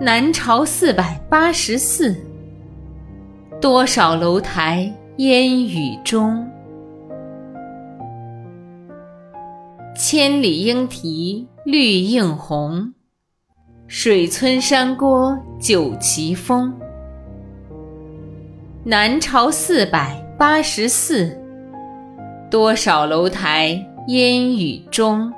南朝四百八十寺，多少楼台烟雨中。千里莺啼绿映红，水村山郭酒旗风。南朝四百八十寺，多少楼台烟雨中。